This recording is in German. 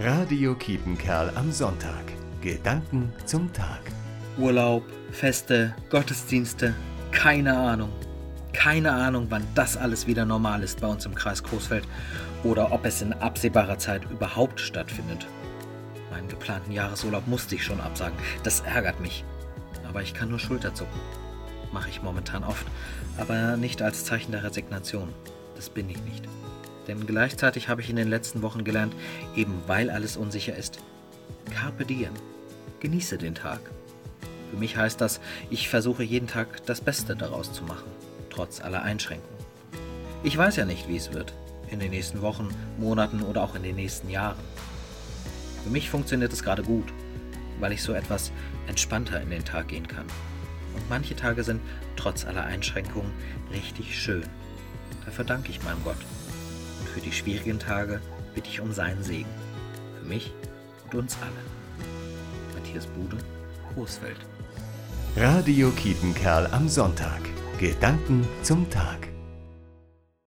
Radio Kiepenkerl am Sonntag. Gedanken zum Tag. Urlaub, Feste, Gottesdienste, keine Ahnung. Keine Ahnung, wann das alles wieder normal ist bei uns im Kreis Coesfeld oder ob es in absehbarer Zeit überhaupt stattfindet. Meinen geplanten Jahresurlaub musste ich schon absagen. Das ärgert mich. Aber ich kann nur Schulterzucken. Mache ich momentan oft, aber nicht als Zeichen der Resignation. Das bin ich nicht. Denn gleichzeitig habe ich in den letzten Wochen gelernt, eben weil alles unsicher ist, Carpe diem. Genieße den Tag. Für mich heißt das, ich versuche jeden Tag das Beste daraus zu machen, trotz aller Einschränkungen. Ich weiß ja nicht, wie es wird, in den nächsten Wochen, Monaten oder auch in den nächsten Jahren. Für mich funktioniert es gerade gut, weil ich so etwas entspannter in den Tag gehen kann. Und manche Tage sind, trotz aller Einschränkungen, richtig schön. Dafür danke ich meinem Gott. Und für die schwierigen Tage bitte ich um seinen Segen. Für mich und uns alle. Matthias Bude, Coesfeld. Radio Kiepenkerl am Sonntag. Gedanken zum Tag.